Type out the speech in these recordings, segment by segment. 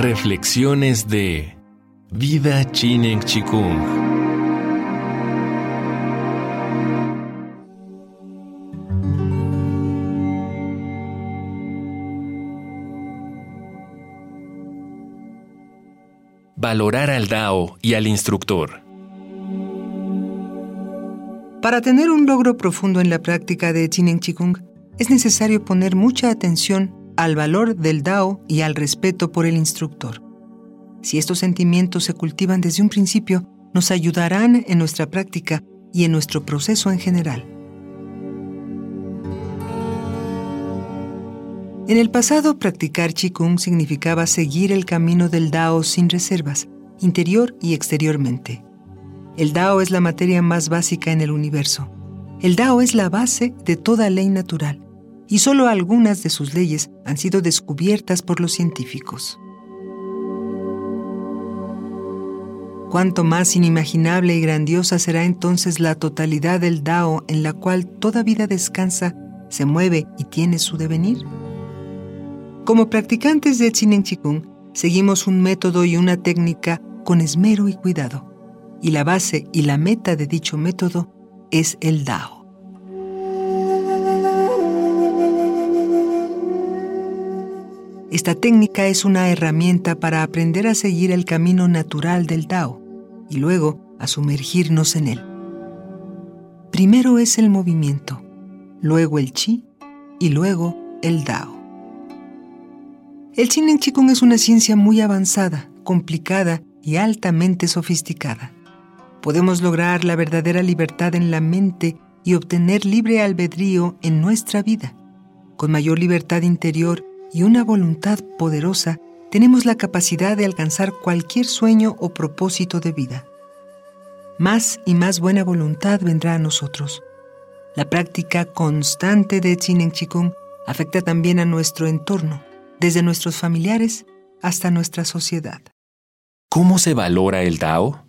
Reflexiones de Vida Chinen Chikung. Valorar al Dao y al instructor. Para tener un logro profundo en la práctica de Chinen Chikung, es necesario poner mucha atención al valor del Dao y al respeto por el instructor. Si estos sentimientos se cultivan desde un principio, nos ayudarán en nuestra práctica y en nuestro proceso en general. En el pasado, practicar Qigong significaba seguir el camino del Dao sin reservas, interior y exteriormente. El Dao es la materia más básica en el universo. El Dao es la base de toda ley natural y solo algunas de sus leyes han sido descubiertas por los científicos. Cuánto más inimaginable y grandiosa será entonces la totalidad del Dao en la cual toda vida descansa, se mueve y tiene su devenir. Como practicantes de Chinen Chikung, seguimos un método y una técnica con esmero y cuidado, y la base y la meta de dicho método es el Dao. Esta técnica es una herramienta para aprender a seguir el camino natural del Tao y luego a sumergirnos en él. Primero es el movimiento, luego el chi y luego el Dao. El Chinen Chikung es una ciencia muy avanzada, complicada y altamente sofisticada. Podemos lograr la verdadera libertad en la mente y obtener libre albedrío en nuestra vida. Con mayor libertad interior y una voluntad poderosa, tenemos la capacidad de alcanzar cualquier sueño o propósito de vida. Más y más buena voluntad vendrá a nosotros. La práctica constante de Chinen Chikung afecta también a nuestro entorno, desde nuestros familiares hasta nuestra sociedad. ¿Cómo se valora el Dao?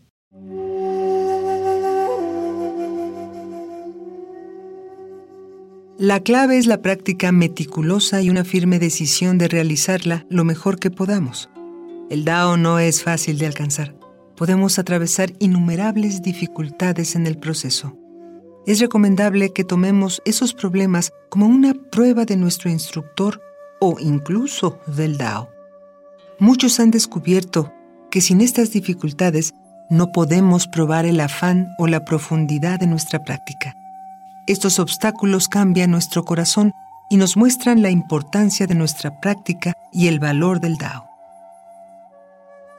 La clave es la práctica meticulosa y una firme decisión de realizarla lo mejor que podamos. El Dao no es fácil de alcanzar. Podemos atravesar innumerables dificultades en el proceso. Es recomendable que tomemos esos problemas como una prueba de nuestro instructor o incluso del Dao. Muchos han descubierto que sin estas dificultades no podemos probar el afán o la profundidad de nuestra práctica. Estos obstáculos cambian nuestro corazón y nos muestran la importancia de nuestra práctica y el valor del Dao.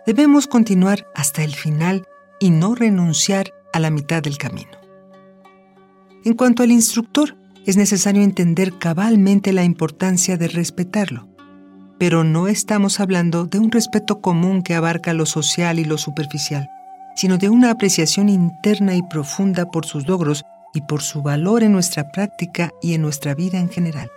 Debemos continuar hasta el final y no renunciar a la mitad del camino. En cuanto al instructor, es necesario entender cabalmente la importancia de respetarlo, pero no estamos hablando de un respeto común que abarca lo social y lo superficial, sino de una apreciación interna y profunda por sus logros y por su valor en nuestra práctica y en nuestra vida en general.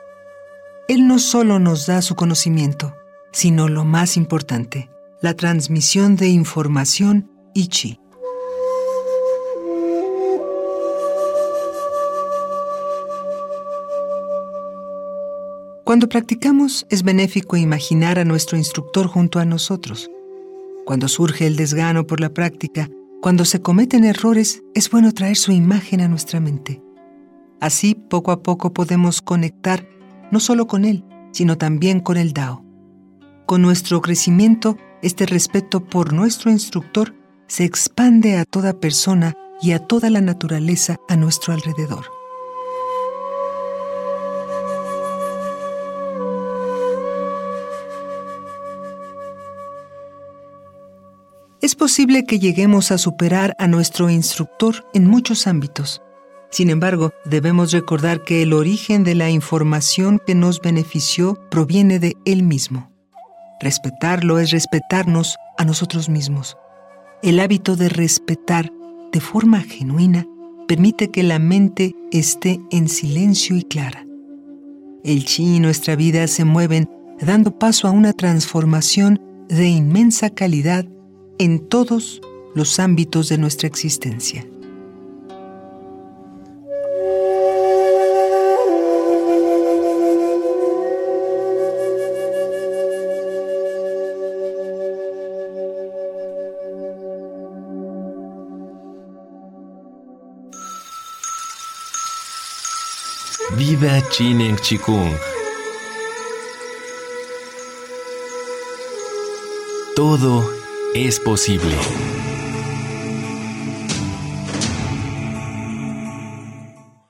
Él no solo nos da su conocimiento, sino lo más importante, la transmisión de información y chi. Cuando practicamos es benéfico imaginar a nuestro instructor junto a nosotros. Cuando surge el desgano por la práctica, cuando se cometen errores, es bueno traer su imagen a nuestra mente. Así, poco a poco podemos conectar no solo con Él, sino también con el Dao. Con nuestro crecimiento, este respeto por nuestro instructor se expande a toda persona y a toda la naturaleza a nuestro alrededor. Es posible que lleguemos a superar a nuestro instructor en muchos ámbitos. Sin embargo, debemos recordar que el origen de la información que nos benefició proviene de Él mismo. Respetarlo es respetarnos a nosotros mismos. El hábito de respetar de forma genuina permite que la mente esté en silencio y clara. El chi y nuestra vida se mueven dando paso a una transformación de inmensa calidad en todos los ámbitos de nuestra existencia. Viva Chinen Chikung. Todo es posible.